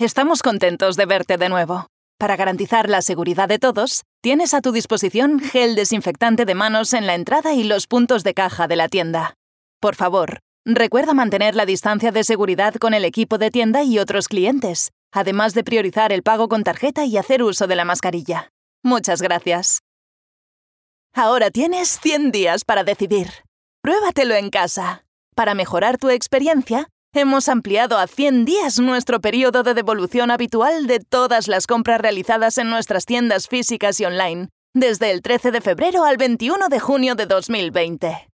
Estamos contentos de verte de nuevo. Para garantizar la seguridad de todos, tienes a tu disposición gel desinfectante de manos en la entrada y los puntos de caja de la tienda. Por favor, recuerda mantener la distancia de seguridad con el equipo de tienda y otros clientes, además de priorizar el pago con tarjeta y hacer uso de la mascarilla. Muchas gracias. Ahora tienes 100 días para decidir. Pruébatelo en casa. Para mejorar tu experiencia, hemos ampliado a 100 días nuestro periodo de devolución habitual de todas las compras realizadas en nuestras tiendas físicas y online, desde el 13 de febrero al 21 de junio de 2020.